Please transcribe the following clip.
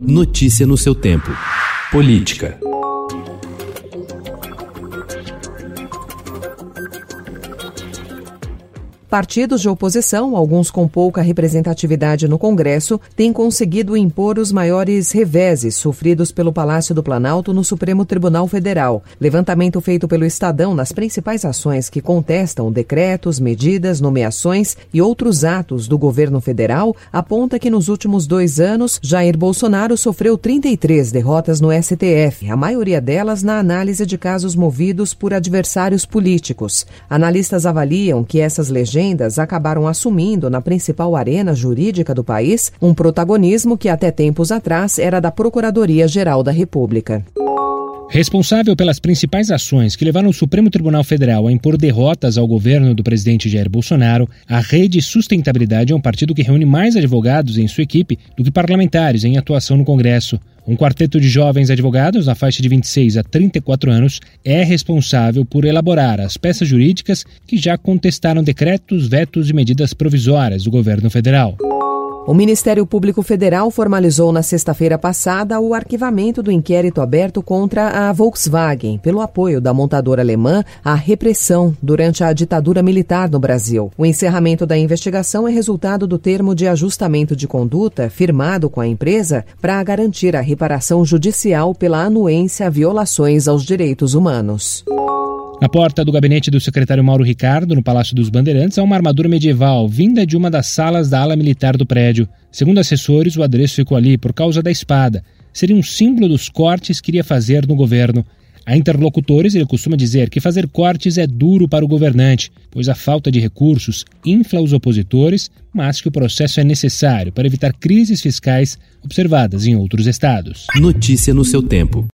Notícia no seu tempo. Política. Partidos de oposição, alguns com pouca representatividade no Congresso, têm conseguido impor os maiores reveses sofridos pelo Palácio do Planalto no Supremo Tribunal Federal. Levantamento feito pelo Estadão nas principais ações que contestam decretos, medidas, nomeações e outros atos do governo federal aponta que nos últimos dois anos, Jair Bolsonaro sofreu 33 derrotas no STF, a maioria delas na análise de casos movidos por adversários políticos. Analistas avaliam que essas legendas acabaram assumindo na principal arena jurídica do país um protagonismo que até tempos atrás era da Procuradoria-Geral da República. Responsável pelas principais ações que levaram o Supremo Tribunal Federal a impor derrotas ao governo do presidente Jair Bolsonaro, a Rede Sustentabilidade é um partido que reúne mais advogados em sua equipe do que parlamentares em atuação no Congresso. Um quarteto de jovens advogados, na faixa de 26 a 34 anos, é responsável por elaborar as peças jurídicas que já contestaram decretos, vetos e medidas provisórias do governo federal. O Ministério Público Federal formalizou na sexta-feira passada o arquivamento do inquérito aberto contra a Volkswagen pelo apoio da montadora alemã à repressão durante a ditadura militar no Brasil. O encerramento da investigação é resultado do termo de ajustamento de conduta firmado com a empresa para garantir a reparação judicial pela anuência a violações aos direitos humanos. Na porta do gabinete do secretário Mauro Ricardo, no Palácio dos Bandeirantes, há uma armadura medieval vinda de uma das salas da ala militar do prédio. Segundo assessores, o adereço ficou ali por causa da espada. Seria um símbolo dos cortes que iria fazer no governo. A interlocutores, ele costuma dizer que fazer cortes é duro para o governante, pois a falta de recursos infla os opositores, mas que o processo é necessário para evitar crises fiscais observadas em outros estados. Notícia no seu tempo.